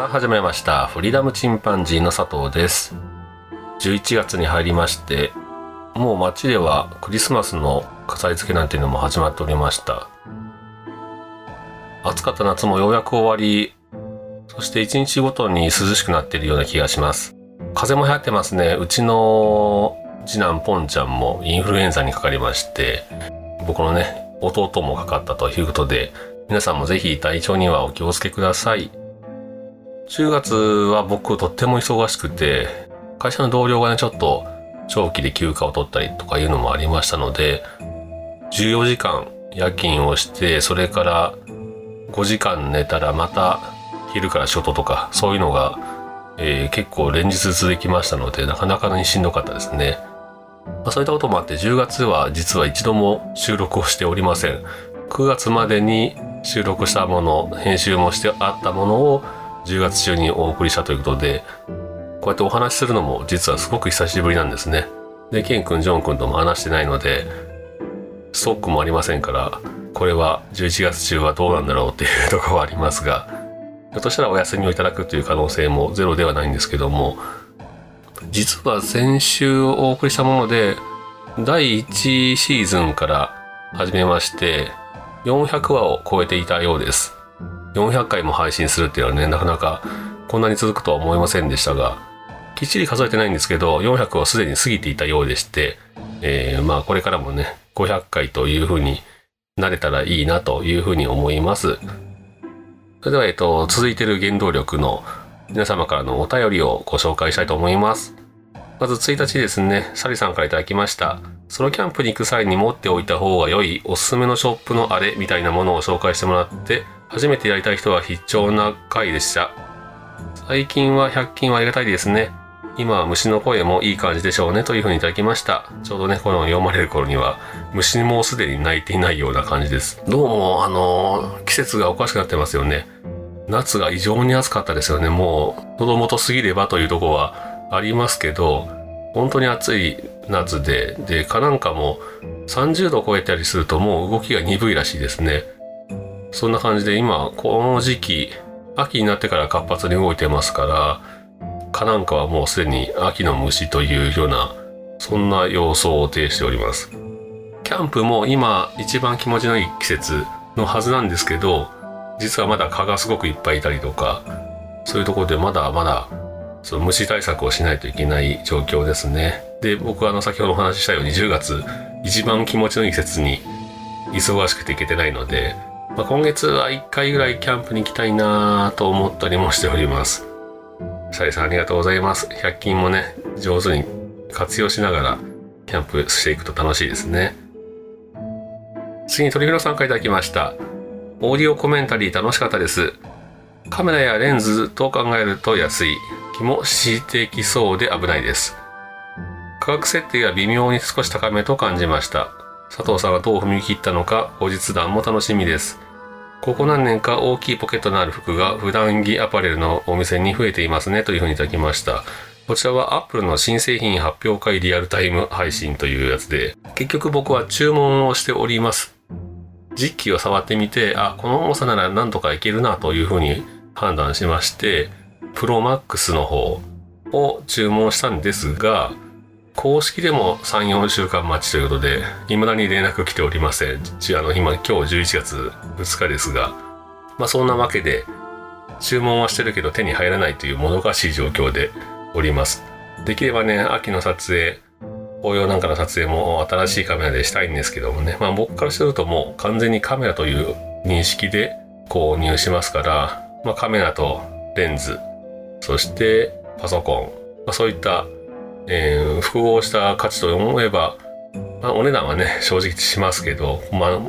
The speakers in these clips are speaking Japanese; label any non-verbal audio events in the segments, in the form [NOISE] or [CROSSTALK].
さあ始めましたフリーダムチンパンジーの佐藤です。11月に入りましてもう街ではクリスマスの飾り付けなんていうのも始まっておりました。暑かった夏もようやく終わりそして一日ごとに涼しくなっているような気がします。風も流行ってますね。うちの次男ポンちゃんもインフルエンザにかかりまして僕のね弟もかかったということで皆さんもぜひ体調にはお気をつけください。10月は僕とっても忙しくて、会社の同僚がね、ちょっと長期で休暇を取ったりとかいうのもありましたので、14時間夜勤をして、それから5時間寝たらまた昼から仕事とか、そういうのが、えー、結構連日続きましたので、なかなかにしんどかったですね。まあ、そういったこともあって、10月は実は一度も収録をしておりません。9月までに収録したもの、編集もしてあったものを10月中にお送りしたということで、こうやってお話しするのも実はすごく久しぶりなんですね。で、ケン君、ジョン君とも話してないので、ストックもありませんから、これは11月中はどうなんだろうっていうところはありますが、ひょっとしたらお休みをいただくという可能性もゼロではないんですけども、実は先週お送りしたもので、第1シーズンから始めまして、400話を超えていたようです。400回も配信するっていうのはね、なかなかこんなに続くとは思いませんでしたが、きっちり数えてないんですけど、400をすでに過ぎていたようでして、えー、まあこれからもね、500回というふうになれたらいいなというふうに思います。それでは、えっと、続いてる原動力の皆様からのお便りをご紹介したいと思います。まず1日ですね、サリさんから頂きました。ソロキャンプに行く際に持っておいた方が良いおすすめのショップのあれみたいなものを紹介してもらって初めてやりたい人は必聴な回でした。最近は100均はありがたいですね。今は虫の声もいい感じでしょうねというふうにいただきました。ちょうどね、この読まれる頃には虫もすでに鳴いていないような感じです。どうも、あのー、季節がおかしくなってますよね。夏が異常に暑かったですよね。もう、喉元すぎればというとこはありますけど、本当に暑い夏で、で、蚊なんかも30度超えたりするともう動きが鈍いらしいですね。そんな感じで今、この時期、秋になってから活発に動いてますから、蚊なんかはもうすでに秋の虫というような、そんな様相を呈しております。キャンプも今一番気持ちのいい季節のはずなんですけど、実はまだ蚊がすごくいっぱいいたりとか、そういうところでまだまだその虫対策をしないといけない状況ですね。で、僕はあの先ほどお話ししたように10月一番気持ちのいい季節に忙しくていけてないので、まあ、今月は1回ぐらいキャンプに行きたいなと思ったりもしております。シャリさんありがとうございます。100均もね、上手に活用しながらキャンプしていくと楽しいですね。次に鳥広さんから頂きました。オーディオコメンタリー楽しかったです。カメラやレンズと考えると安い。気もしてきそうで危ないです。価格設定は微妙に少し高めと感じました。佐藤さんがどう踏み切ったのか後日談も楽しみです。ここ何年か大きいポケットのある服が普段着アパレルのお店に増えていますねというふうにいただきました。こちらは Apple の新製品発表会リアルタイム配信というやつで、結局僕は注文をしております。実機を触ってみて、あ、この重さならなんとかいけるなというふうに判断しまして、プロマックスの方を注文したんですが、公式でも3、4週間待ちということで、未だに連絡来ておりません。あの、今、今日11月2日ですが、まあそんなわけで、注文はしてるけど手に入らないというもどかしい状況でおります。できればね、秋の撮影、紅葉なんかの撮影も新しいカメラでしたいんですけどもね、まあ僕からするともう完全にカメラという認識で購入しますから、まあカメラとレンズ、そしてパソコン、まあ、そういったえー、複合した価値と思えば、まあ、お値段はね、正直しますけど、まあ、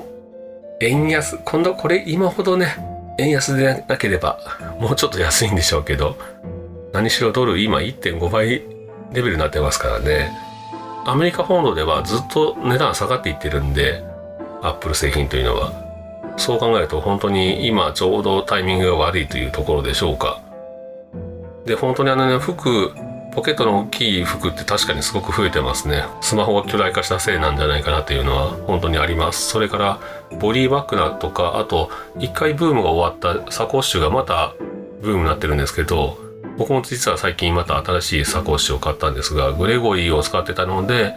円安今度これ今ほどね円安でなければもうちょっと安いんでしょうけど何しろドル今1.5倍レベルになってますからね。アメリカ本土ではずっと値段下がっていってるんでアップル製品というのは。そう考えると本当に今ちょうどタイミングが悪いというところでしょうか。で本当にあのね服ポケットの大きい服って確かにすごく増えてますね。スマホが巨大化したせいなんじゃないかなっていうのは本当にあります。それからボディバッグだとかあと一回ブームが終わったサコッシュがまたブームになってるんですけど僕も実は最近また新しいサコッシュを買ったんですがグレゴリーを使ってたので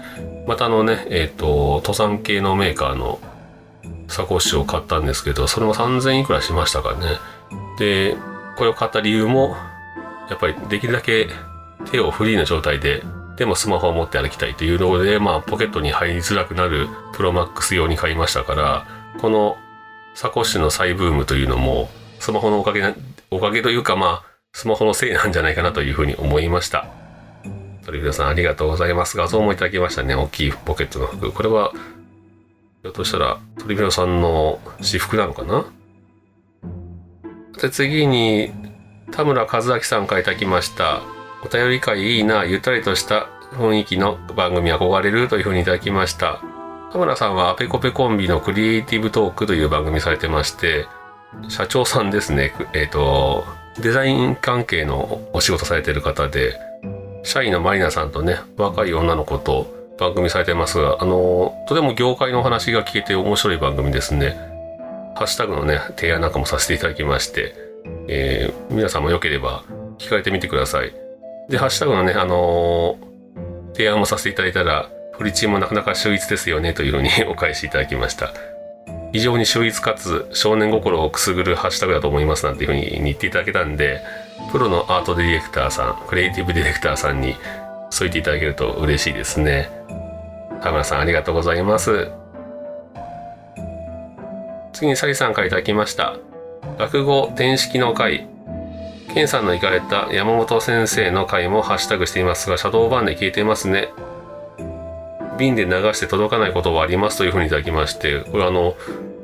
またあのねえっ、ー、と登山系のメーカーのサコッシュを買ったんですけどそれも3000いくらしましたからね。でこれを買った理由もやっぱりできるだけ手をフリーな状態で、でもスマホを持って歩きたいというので、まあ、ポケットに入りづらくなるプロマックス用に買いましたから、このサコッシュの再ブームというのも、スマホのおかげ、おかげというか、まあ、スマホのせいなんじゃないかなというふうに思いました。トリビオさんありがとうございます。画像もいただきましたね。大きいポケットの服。これは、ひょっとしたらトリビオさんの私服なのかな？で、次に、田村和明さんからいただきました。お便り会いいな、ゆったりとした雰囲気の番組憧れるというふうにいただきました。田村さんはペコペコンビのクリエイティブトークという番組されてまして、社長さんですね。えっ、ー、と、デザイン関係のお仕事されてる方で、社員のマリナさんとね、若い女の子と番組されてますが、あの、とても業界のお話が聞けて面白い番組ですね。ハッシュタグのね、提案なんかもさせていただきまして、えー、皆さんもよければ聞かれてみてください。で、ハッシュタグのね、あのー、提案もさせていただいたら、フリチーもなかなか秀逸ですよねというふうに [LAUGHS] お返しいただきました。非常に秀逸かつ少年心をくすぐるハッシュタグだと思いますなんていうふうに言っていただけたんで、プロのアートディレクターさん、クリエイティブディレクターさんにそう言っていただけると嬉しいですね。田村さんありがとうございます。次にサリさんからいただきました。落語天式の会ケンさんの行かれた山本先生の回もハッシュタグしていますが、シャドーバンで消えていますね。瓶で流して届かないことはありますというふうにいただきまして、これあの、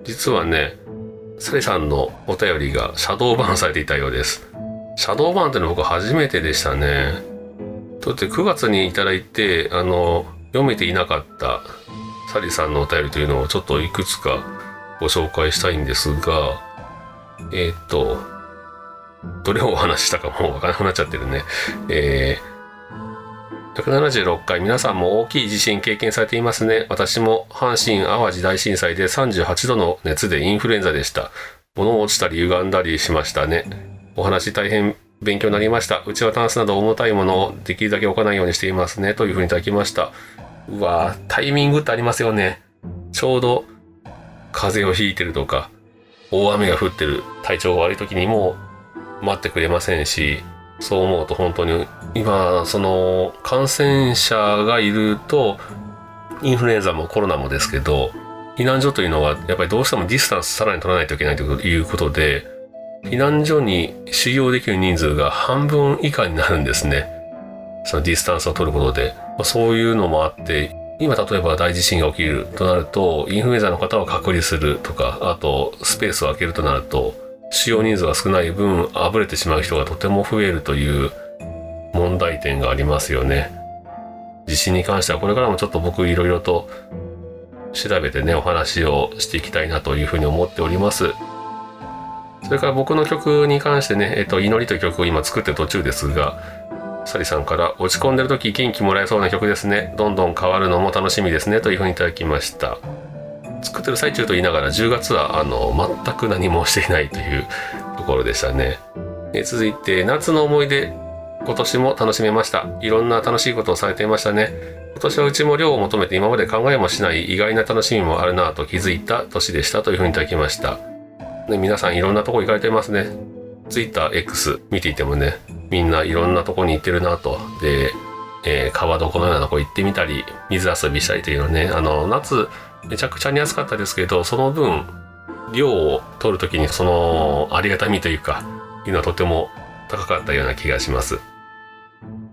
実はね、サリさんのお便りがシャドーバンされていたようです。シャドーバンっての僕初めてでしたね。だって9月にいただいて、あの、読めていなかったサリさんのお便りというのをちょっといくつかご紹介したいんですが、えっ、と、どれをお話したかもうわからなくなっちゃってるね。えー、176回皆さんも大きい地震経験されていますね。私も阪神淡路大震災で38度の熱でインフルエンザでした。物落ちたり歪んだりしましたね。お話大変勉強になりました。うちはタンスなど重たいものをできるだけ置かないようにしていますね。というふうにいただきました。うわタイミングってありますよね。ちょうど風邪をひいてるとか、大雨が降ってる体調が悪い時にもう待ってくれませんしそう思うと本当に今その感染者がいるとインフルエンザもコロナもですけど避難所というのはやっぱりどうしてもディスタンスさらに取らないといけないということで避難所に収容できる人数が半分以下になるんですね。そのディスタンスを取ることで、ま、そういうのもあって今例えば大地震が起きるとなるとインフルエンザの方は隔離するとかあとスペースを空けるとなると使用人数が少ない分あぶれてしまう人がとても増えるという問題点がありますよね。地震に関してはこれからもちょっと僕いろいろと調べてねお話をしていきたいなというふうに思っております。それから僕の曲に関してね「えっと、祈り」という曲を今作ってる途中ですがサリさんから「落ち込んでる時元気もらえそうな曲ですね。どんどん変わるのも楽しみですね」というふうにいただきました。作ってる最中と言いながら10月はあの全く何もしていないというところでしたね。え続いて夏の思い出今年も楽しめました。いろんな楽しいことをされていましたね。今年はうちも量を求めて今まで考えもしない意外な楽しみもあるなと気づいた年でしたというふうにいただきました。ね、皆さんいろんなとこ行かれてますね。Twitter、X 見ていてもね、みんないろんなとこに行ってるなと。で、えー、川床のようなとこ行ってみたり、水遊びしたりというのね、あの、夏、めちゃくちゃに暑かったですけどその分量を取る時にそのありがたみというかいうのはとても高かったような気がします。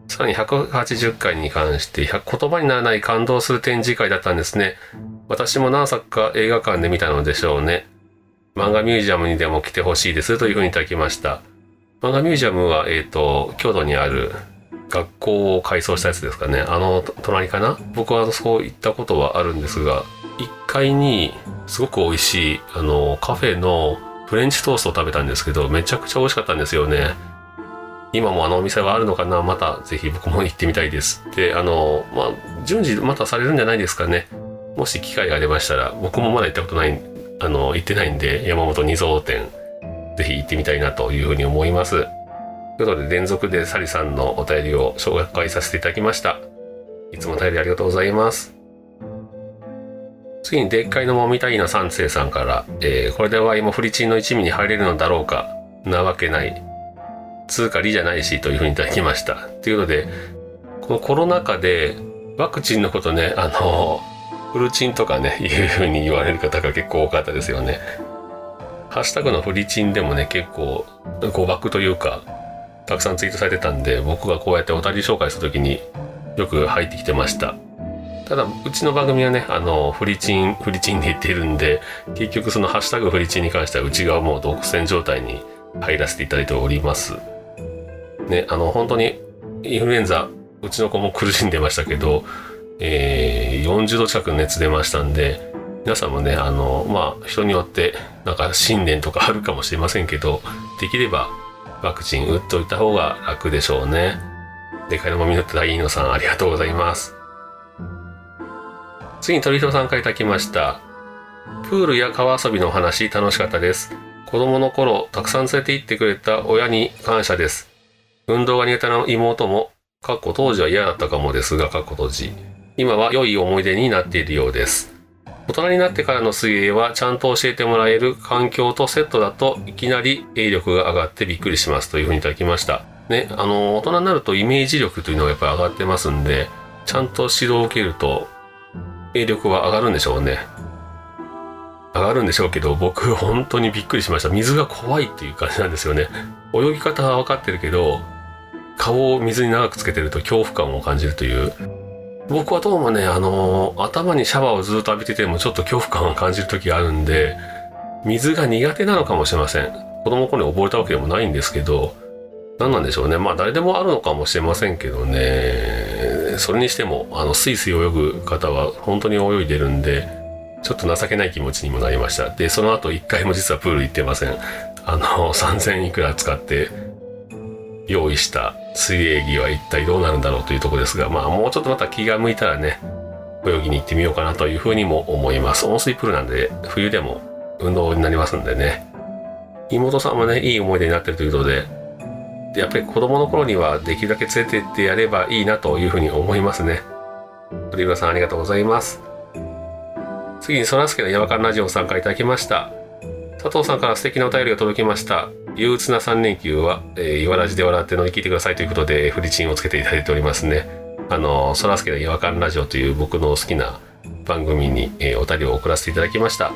さらに180回に関して言葉にならない感動する展示会だったんですね。私も何作か映画館で見たのでしょうね。漫画ミュージアムにでも来てほしいですというふうにいただきました。漫画ミュージアムは、えっ、ー、と京都にある学校を改装したやつですかね。あの隣かな？僕はそういったことはあるんですが1階にすごく美味しいあのカフェのフレンチトーストを食べたんですけどめちゃくちゃ美味しかったんですよね。今もあのお店はあるのかな？またぜひ僕も行ってみたいです。であのまあ順次またされるんじゃないですかね。もし機会がありましたら僕もまだ行ったことないあの行ってないんで山本二蔵店ぜひ行ってみたいなというふうに思います。ということで連続でサリさんのお便りを紹介させていただきました。いつもお便りありがとうございます。次にでっかいのもみたいな三世さんから、えー、これでワイもフリチンの一味に入れるのだろうか。なわけない。通貨利じゃないしというふうにいただきました。ということでこのコロナ禍でワクチンのことねあのフルチンとかね [LAUGHS] いうふうに言われる方が結構多かったですよね。ハッシュタグのフリチンでもね結構誤爆というかたくさんツイートされてたんで僕がこうやってお便り紹介する時によく入ってきてました。ただうちの番組はねあのフリチンフリチンで言ってるんで結局そのハッシュタグフリチンに関してはうちがもう独占状態に入らせていただいております。ねあの本当にインフルエンザうちの子も苦しんでましたけど、えー、40度近く熱出ましたんで皆さんもねあのまあ人によってなんか信念とかあるかもしれませんけどできればワクチン打っといた方が楽でしょうね。でかいのもみのって大いのさんありがとうございます。次に鳥人さんからいただきました。プールや川遊びの話楽しかったです。子供の頃たくさん連れて行ってくれた親に感謝です。運動が苦手な妹も、かっこ当時は嫌だったかもですが、かっこ当時。今は良い思い出になっているようです。大人になってからの水泳はちゃんと教えてもらえる環境とセットだといきなり泳力が上がってびっくりしますというふうにいただきました。ね、あの、大人になるとイメージ力というのがやっぱり上がってますんで、ちゃんと指導を受けると泳力は上がるんでしょうね。上がるんでしょうけど、僕本当にびっくりしました。水が怖いっていう感じなんですよね。泳ぎ方は分かってるけど、顔を水に長くつけてると恐怖感を感じるという僕はどうもね、あのー、頭にシャワーをずっと浴びててもちょっと恐怖感を感じる時があるんで、水が苦手なのかもしれません。子供の頃に溺れたわけでもないんですけど、何なんでしょうね。まあ誰でもあるのかもしれませんけどね、それにしても、あの、スイスイ泳ぐ方は本当に泳いでるんで、ちょっと情けない気持ちにもなりました。で、その後一回も実はプール行ってません。あの、3000いくら使って用意した水泳着は一体どうなるんだろうというとこですが、まあもうちょっとまた気が向いたらね、泳ぎに行ってみようかなというふうにも思います。温水プールなんで、冬でも運動になりますんでね。妹さんもね、いい思い出になってるということで、でやっぱり子供の頃にはできるだけ連れてってやればいいなというふうに思いますね。鳥村さんありがとうございます。次にそらすけの山間ラジオを参加いただきました。佐藤さんから素敵なお便りが届きました。憂鬱な3連休は、えー、岩ラジで笑って乗り切ってくださいということで、フリチンをつけていただいておりますね。あの、そらすけの違和感ラジオという僕の好きな番組に、えー、お便りを送らせていただきました。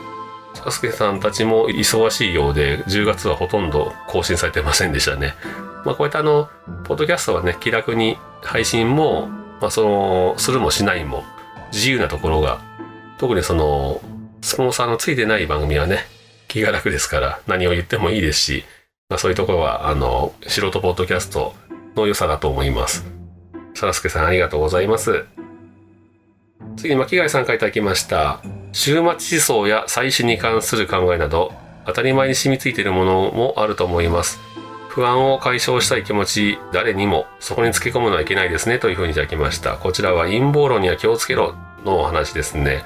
そらすけさんたちも忙しいようで、10月はほとんど更新されてませんでしたね。まあ、こういったあの、ポッドキャストはね、気楽に配信も、まあ、その、するもしないも自由なところが、特にその、スポンサーのついてない番組はね、気が楽ですから何を言ってもいいですし、まあ、そういうところは、あの、素人ポッドキャストの良さだと思います。さらすけさんありがとうございます。次に巻貝さんからいただきました。終末思想や祭祀に関する考えなど、当たり前に染みついているものもあると思います。不安を解消したい気持ち、誰にもそこにつけ込むのはいけないですねというふうにいただきました。こちらは陰謀論には気をつけろのお話ですね。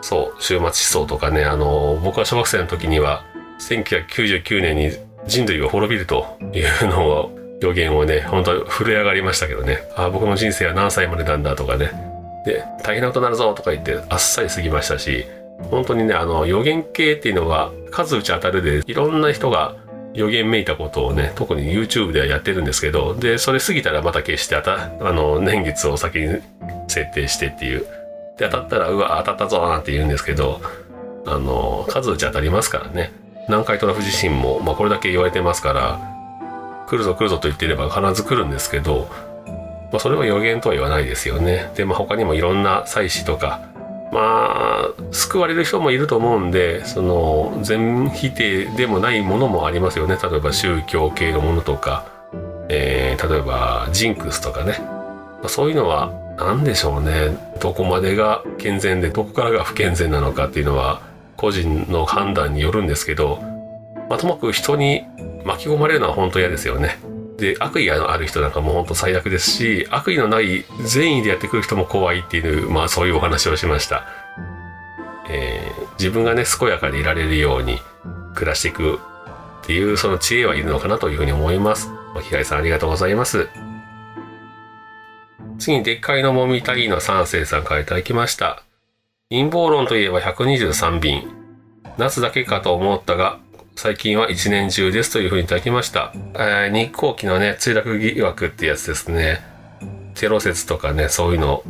そう、終末思想とかね、あの、僕は小学生の時には、1999年に人類が滅びるというのを、予言をね、本当震え上がりましたけどね、あ僕の人生は何歳までなんだとかね、で、大変なことになるぞとか言ってあっさり過ぎましたし、本当にね、あの、予言系っていうのは数打ち当たるで、いろんな人が予言めいたことをね、特に YouTube ではやってるんですけど、で、それ過ぎたらまた消してあた、あの、年月を先に設定してっていう、で当たったらうわ当たったぞなんて言うんですけどあの数打ち当たりますからね。南海トラフ地震も、まあ、これだけ言われてますから来るぞ来るぞと言っていれば必ず来るんですけど、まあ、それは予言とは言わないですよね。で、まあ、他にもいろんな祭祀とかまあ救われる人もいると思うんでその全否定でもないものもありますよね。例えば宗教系のものとか、えー、例えばジンクスとかね、まあ、そういうのは何でしょうね。どこまでが健全でどこからが不健全なのかっていうのは個人の判断によるんですけど、まあ、ともかく人に巻き込まれるのは本当嫌ですよね。で悪意がある人なんかも本当最悪ですし悪意のない善意でやってくる人も怖いっていうまあそういうお話をしました、えー、自分がね健やかでいられるように暮らしていくっていうその知恵はいるのかなというふうに思います。巻貝さんありがとうございます。次にでっかいのもみたいの三世さんからいただきました。陰謀論といえば123便夏だけかと思ったが最近は一年中ですというふうにいただきました。えー、日航機のね、墜落疑惑ってやつですね。テロ説とかね、そういうの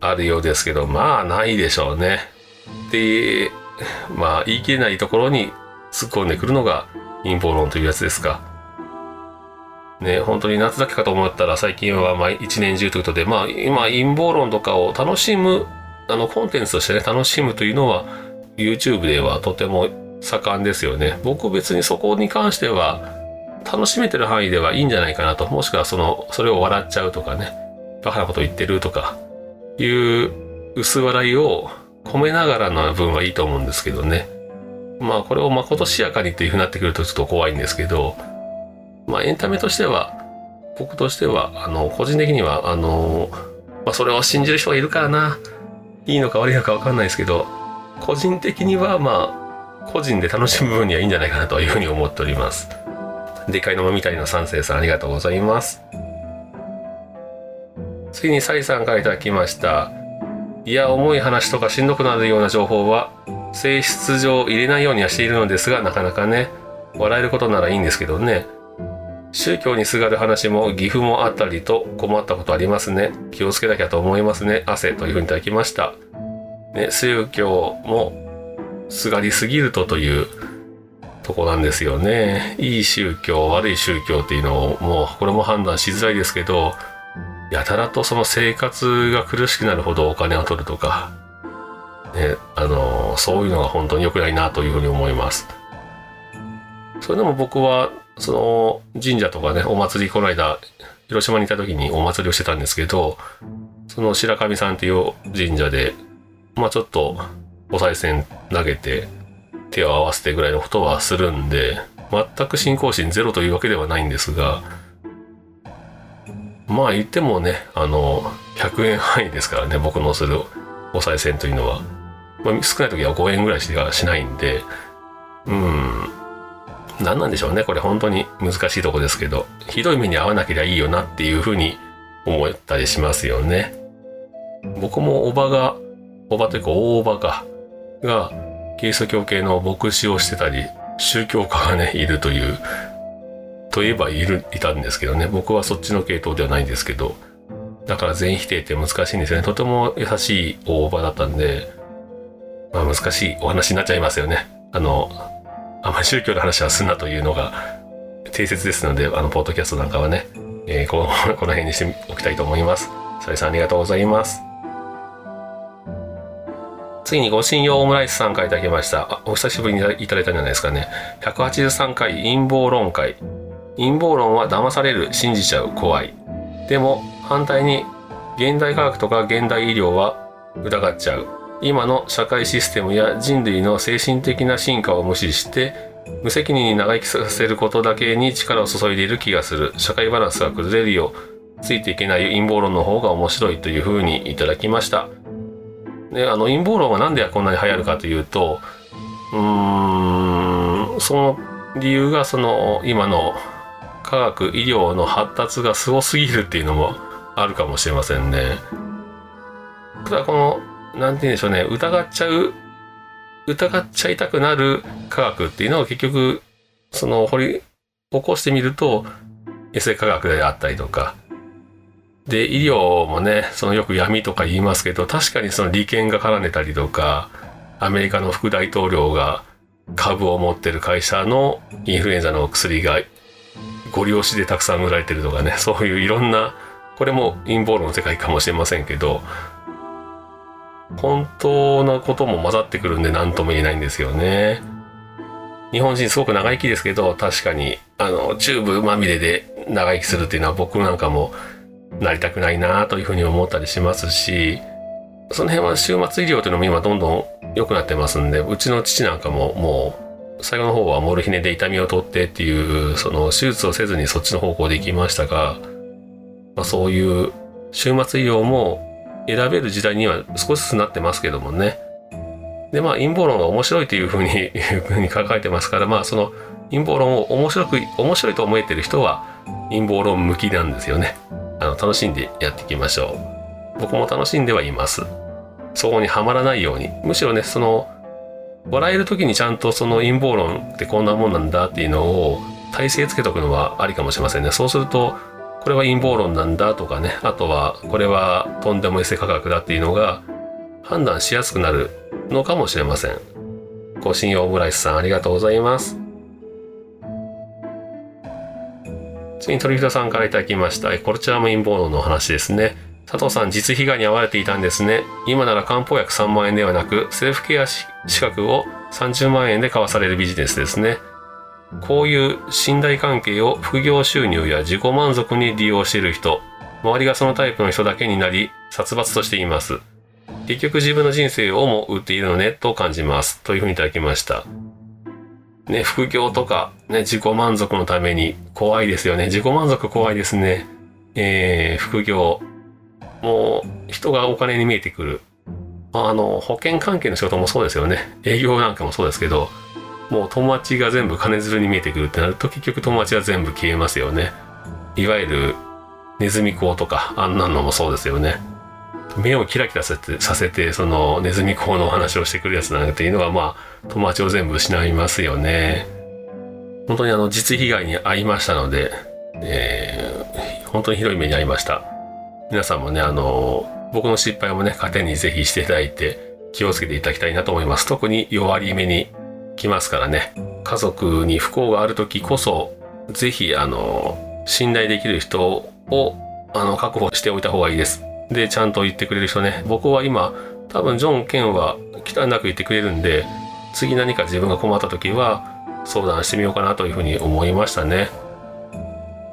あるようですけど、まあないでしょうね。で、まあ言い切れないところに突っ込んでくるのが陰謀論というやつですか。ね、本当に夏だけかと思ったら最近はまあ一年中ということで、まあ今陰謀論とかを楽しむ、あのコンテンツとしてね、楽しむというのは YouTube ではとても盛んですよね。僕別にそこに関しては楽しめてる範囲ではいいんじゃないかなと。もしくはその、それを笑っちゃうとかね、バカなこと言ってるとかいう薄笑いを込めながらの分はいいと思うんですけどね。まあこれをまことしやかにっていうふうになってくるとちょっと怖いんですけど、まあエンタメとしては、僕としては、あの、個人的には、あの、まあそれを信じる人がいるからな、いいのか悪いのかわかんないですけど、個人的にはまあ個人で楽しむ分にはいいんじゃないかなというふうに思っております。でかいのもみたいの三世さんありがとうございます。次にサイさんからいただきました。いや、重い話とかしんどくなるような情報は、性質上入れないようにはしているのですが、なかなかね、笑えることならいいんですけどね。宗教にすがる話も岐阜もあったりと困ったことありますね。気をつけなきゃと思いますね。汗というふうにいただきました。ね、宗教もすがりすぎるとというとこなんですよね。いい宗教、悪い宗教っていうのをもうこれも判断しづらいですけど、やたらとその生活が苦しくなるほどお金を取るとか、ね、あの、そういうのが本当に良くないなというふうに思います。それでも僕は、その神社とかね、お祭りこの間、広島にいた時にお祭りをしてたんですけど、その白神さんっていう神社で、まあちょっとお賽銭投げて手を合わせてぐらいのことはするんで、全く信仰心ゼロというわけではないんですが、まあ言ってもね、あの、100円範囲ですからね、僕のするお賽銭というのは。まあ、少ない時は5円ぐらいしかしないんで、うん、何なんでしょうね、これ本当に難しいとこですけど、ひどい目に遭わなければいいよなっていうふうに思ったりしますよね。僕もおばが、おばというか大おばが、がキリスト教系の牧師をしてたり宗教家がねいるというといえばいるいたんですけどね。僕はそっちの系統ではないんですけどだから全否定って難しいんですよね。とても優しい大場だったんで、まあ、難しいお話になっちゃいますよね。あのあまり宗教の話はすんなというのが定説ですのであのポッドキャストなんかはね、えー、この [LAUGHS] この辺にしておきたいと思いますそれさんありがとうございます次にご信用オムライスさんからいただきました。お久しぶりにいただいたんじゃないですかね。183回陰謀論会。陰謀論は騙される、信じちゃう、怖い。でも、反対に、現代科学とか現代医療は疑っちゃう。今の社会システムや人類の精神的な進化を無視して、無責任に長生きさせることだけに力を注いでいる気がする。社会バランスが崩れるよう。ついていけない陰謀論の方が面白いというふうにいただきました。であの陰謀論がなんでこんなに流行るかというとうーんその理由がその今の科学医療の発達がすごすぎるっていうのもあるかもしれませんね。ただこの何て言うんでしょうね。疑っちゃう疑っちゃいたくなる科学っていうのを結局その掘り起こしてみるとエセ科学であったりとか。で、医療もね、そのよく闇とか言いますけど、確かにその利権が絡んでたりとか、アメリカの副大統領が株を持ってる会社のインフルエンザの薬がご利用しでたくさん売られてるとかね、そういういろんな、これも陰謀論の世界かもしれませんけど、本当のことも混ざってくるんで何とも言えないんですよね。日本人すごく長生きですけど、確かに、あの、チューブまみれで長生きするっていうのは僕なんかもなりたくないなというふうに思ったりしますし、その辺は終末医療というのも今どんどん良くなってますんで、うちの父なんかももう最後の方はモルヒネで痛みを取ってっていう、その手術をせずにそっちの方向で行きましたが、まあ、そういう終末医療も選べる時代には少しずつなってますけどもね。で、まあ陰謀論が面白いというふうに、い [LAUGHS] うふうに書かれてますから、まあその陰謀論を面白く、面白いと思えてる人は陰謀論向きなんですよね。あの、楽しんでやっていきましょう。僕も楽しんではいます。そこにはまらないように。むしろね、その、笑える時にちゃんとその陰謀論ってこんなもんなんだっていうのを体制つけとくのはありかもしれませんね。そうすると、これは陰謀論なんだとかね、あとはこれはとんでもエセ科学だっていうのが判断しやすくなるのかもしれません。ご信用オムライスさんありがとうございます。次に鳥人さんから頂きました。こちらも陰謀論の話ですね。佐藤さん、実被害に遭われていたんですね。今なら漢方薬3万円ではなく、セルフケア資格を30万円で買わされるビジネスですね。こういう信頼関係を副業収入や自己満足に利用している人、周りがそのタイプの人だけになり、殺伐としています。結局自分の人生をも売っているのね、と感じます。というふうにいただきました。ね、副業とか、ね、自己満足のために怖いですよね。自己満足怖いですね。えー、副業。もう、人がお金に見えてくる。あの、保険関係の仕事もそうですよね。営業なんかもそうですけど、もう友達が全部金づるに見えてくるってなると結局友達は全部消えますよね。いわゆるネズミ講とかあんなのもそうですよね。目をキラキラさせて、させてそのネズミ講のお話をしてくるやつなんていうのはまあ友達を全部失いますよね。本当にあの実被害に遭いましたので、えー、本当にひどい目に遭いました。皆さんもね、あの、僕の失敗もね、糧にぜひしていただいて気をつけていただきたいなと思います。特に弱り目に来ますからね。家族に不幸がある時こそ、ぜひ、あの、信頼できる人を、あの、確保しておいた方がいいです。で、ちゃんと言ってくれる人ね。僕は今、多分ジョン・ケンは忌憚なく言ってくれるんで、次何か自分が困った時は相談してみようかなというふうに思いましたね。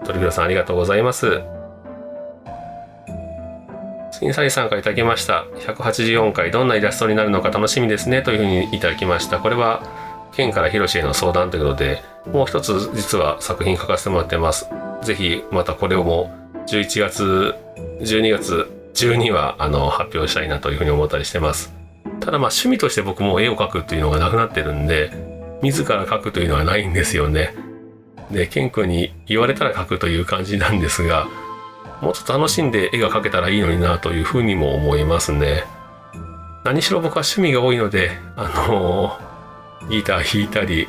鳥倉さんありがとうございます。次にサリさんから頂きました。184回どんなイラストになるのか楽しみですねというふうにいただきました。これは県からヒロシへの相談ということで、もう一つ実は作品書かせてもらってます。ぜひまたこれをも11月、12月中にはあの発表したいなというふうに思ったりしてます。ただまあ趣味として僕も絵を描くっていうのがなくなってるんで、自ら描くというのはないんですよね。で、ケン君に言われたら描くという感じなんですが、もうちょっと楽しんで絵が描けたらいいのになというふうにも思いますね。何しろ僕は趣味が多いので、あのーギター弾いたり、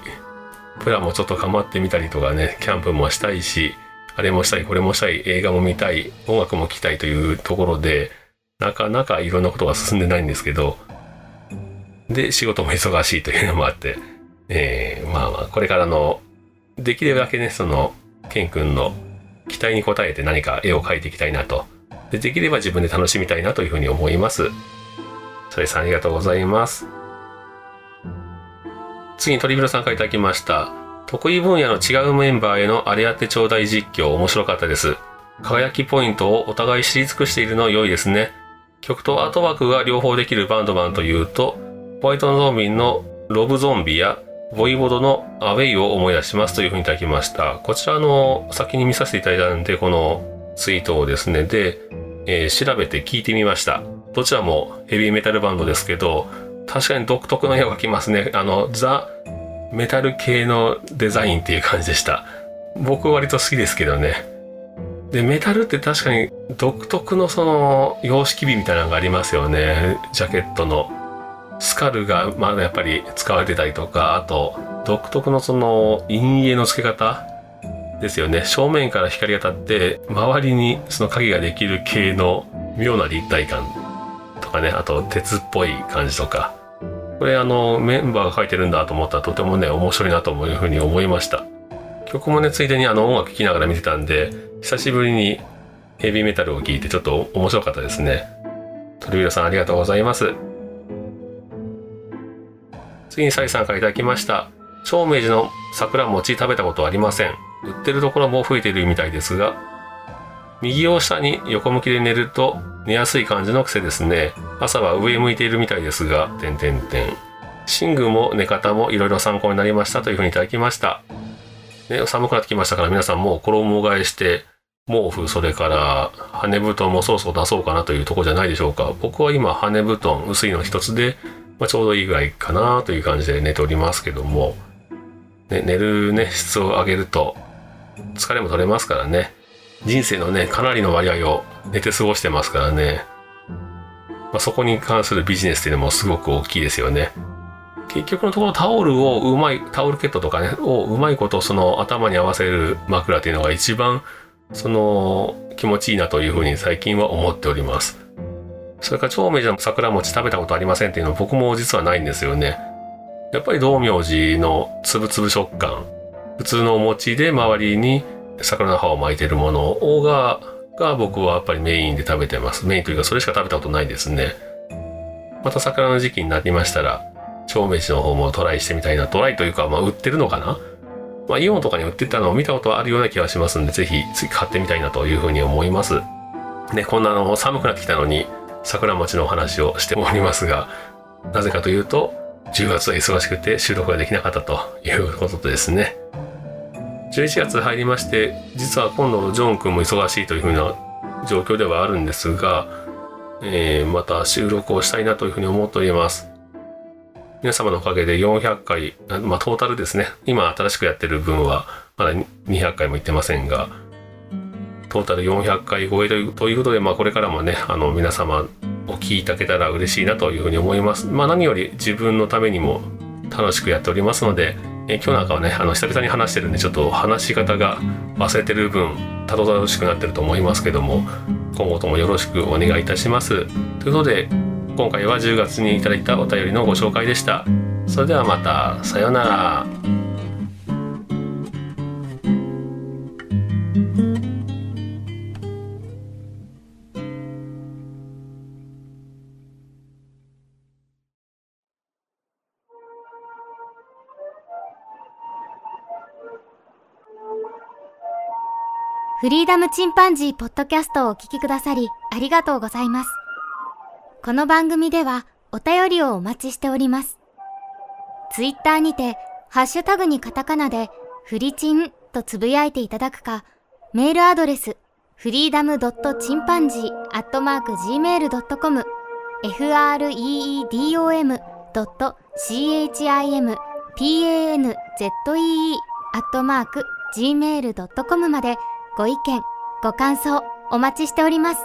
プラもちょっと構ってみたりとかね、キャンプもしたいし、あれもしたい、これもしたい、映画も見たい、音楽も聴きたいというところで、なかなかいろんなことが進んでないんですけど、で、仕事も忙しいというのもあって、えー、まあまあ、これからの、できるだけね、その、ケン君の期待に応えて何か絵を描いていきたいなと。で、できれば自分で楽しみたいなというふうに思います。それさんありがとうございます。次に鳥広さんからいただきました。得意分野の違うメンバーへのあれやってちょうだい実況面白かったです。輝きポイントをお互い知り尽くしているの良いですね。曲とアートワークが両方できるバンドマンというと、ホワイトゾンビのロブゾンビやボイボドのアウェイを思い出しますというふうにいただきました。こちらの先に見させていただいたんで、このツイートをですね、で、えー、調べて聞いてみました。どちらもヘビーメタルバンドですけど、確かに独特の絵を描きますね。あの、ザ・メタル系のデザインっていう感じでした。僕割と好きですけどね。で、メタルって確かに独特のその様式美みたいなのがありますよね。ジャケットの。スカルがまだやっぱり使われてたりとか、あと独特のその陰影の付け方ですよね。正面から光が当たって周りにその影ができる系の妙な立体感とかね、あと鉄っぽい感じとか。これあのメンバーが書いてるんだと思ったらとてもね面白いなというふうに思いました。曲もねついでにあの音楽聴きながら見てたんで久しぶりにヘビーメタルを聴いてちょっと面白かったですね。鳥浦さんありがとうございます。次にサイさんからいただきました。長明寺の桜餅食べたことありません。売ってるところも吹いているみたいですが右を下に横向きで寝ると寝やすい感じの癖ですね。朝は上向いているみたいですが点点点寝具も寝方もいろいろ参考になりましたというふうにいただきました。ね、寒くなってきましたから皆さんもう衣替えして毛布それから羽布団もそろそろ出そうかなというとこじゃないでしょうか。僕は今羽布団薄いの一つで、まあ、ちょうどいいぐらいかなという感じで寝ておりますけども、ね、寝るね質を上げると疲れも取れますからね。人生のねかなりの割合を寝て過ごしてますからね、まあ、そこに関するビジネスっていうのもすごく大きいですよね。結局のところタオルをうまいタオルケットとかねをうまいことその頭に合わせる枕っていうのが一番その気持ちいいなというふうに最近は思っております。それから長明寺の桜餅食べたことありませんっていうのは僕も実はないんですよね。やっぱり道明寺のつぶつぶ食感普通のお餅で周りに桜の葉を巻いてるものをがが僕はやっぱりメインで食べてますメインというかそれしか食べたことないですねまた桜の時期になりましたら長明寺の方もトライしてみたいなトライというか、まあ、売ってるのかな？まあ、イオンとかに売ってたのを見たことあるような気がしますんで、ぜひ次買ってみたいなというふうに思います。ね、こんなの寒くなってきたのに、桜餅のお話をしておりますが、なぜかというと、10月は忙しくて収録ができなかったということですね。11月入りまして、実は今度ジョン君も忙しいというふうな状況ではあるんですが、えー、また収録をしたいなというふうに思っております。皆様のおかげで400回、まあ、トータルですね。今新しくやってる分は、まだ200回も行ってませんが、トータル400回超えということで、まあ、これからもね、あの、皆様お聞きいただけたら嬉しいなというふうに思います。まあ、何より自分のためにも楽しくやっておりますので、え今日なんかはね、あの、久々に話してるんで、ちょっと話し方が忘れてる分、たどたどしくなってると思いますけども、今後ともよろしくお願いいたします。ということで、今回は10月にいただいたお便りのご紹介でしたそれではまたさようならフリーダムチンパンジーポッドキャストをお聞きくださりありがとうございます。この番組ではお便りをお待ちしております。ツイッターにて、ハッシュタグにカタカナで、フリチンとつぶやいていただくか、メールアドレス、フリーダムドットチンパンジーアットマーク gmail.com、freedom ドット chimpanzee アットマーク gmail.com までご意見、ご感想お待ちしております。